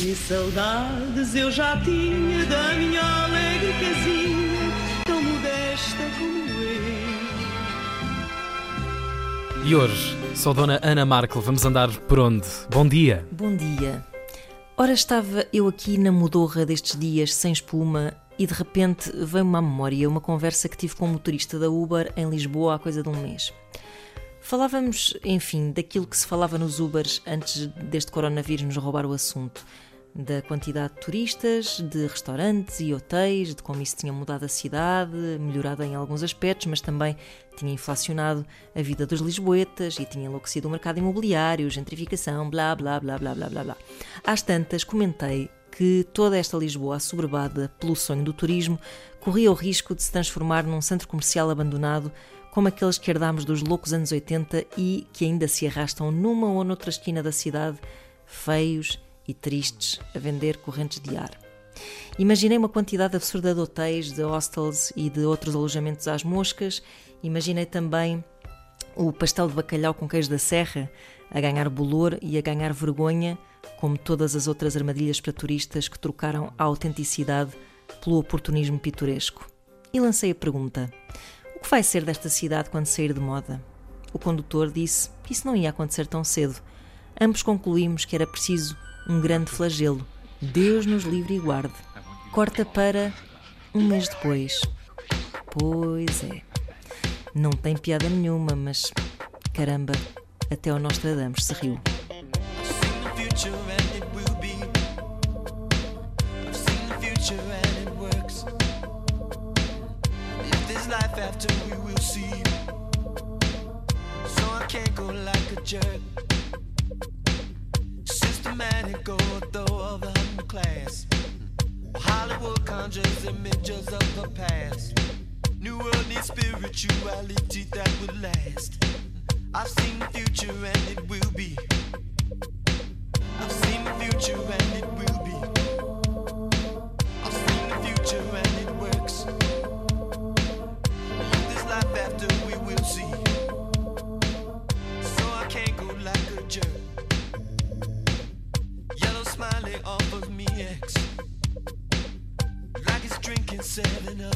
Que saudades eu já tinha da minha alegre casinha, tão modesta como eu. E hoje, sou Dona Ana Markel, vamos andar por onde? Bom dia! Bom dia. Ora, estava eu aqui na mudorra destes dias sem espuma e de repente veio-me à memória uma conversa que tive com um motorista da Uber em Lisboa há coisa de um mês. Falávamos, enfim, daquilo que se falava nos Ubers antes deste coronavírus nos roubar o assunto. Da quantidade de turistas, de restaurantes e hotéis, de como isso tinha mudado a cidade, melhorado em alguns aspectos, mas também tinha inflacionado a vida dos lisboetas e tinha enlouquecido o mercado imobiliário, gentrificação, blá blá blá blá blá blá blá. Às tantas, comentei que toda esta Lisboa assoberbada pelo sonho do turismo corria o risco de se transformar num centro comercial abandonado como aqueles que herdámos dos loucos anos 80 e que ainda se arrastam numa ou noutra esquina da cidade, feios e tristes, a vender correntes de ar. Imaginei uma quantidade absurda de hotéis, de hostels e de outros alojamentos às moscas. Imaginei também o pastel de bacalhau com queijo da serra a ganhar bolor e a ganhar vergonha, como todas as outras armadilhas para turistas que trocaram a autenticidade pelo oportunismo pitoresco. E lancei a pergunta: o que vai ser desta cidade quando sair de moda? O condutor disse que isso não ia acontecer tão cedo. Ambos concluímos que era preciso um grande flagelo. Deus nos livre e guarde. Corta para um mês depois. Pois é. Não tem piada nenhuma, mas caramba, até o Nostradamus se riu. after we will see. So I can't go like a jerk. Systematic ortho of the class. Hollywood conjures images of the past. New world needs spirituality that will last. I've seen the future and it will be. Seven up.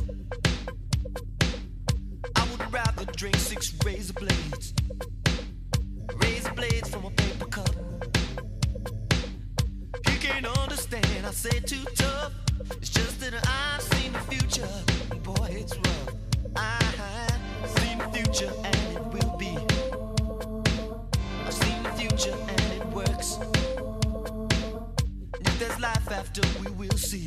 I would rather drink six razor blades. Razor blades from a paper cup. You can't understand, I say too tough. It's just that I've seen the future. Boy, it's rough. I've seen the future and it will be. I've seen the future and it works. If there's life after, we will see.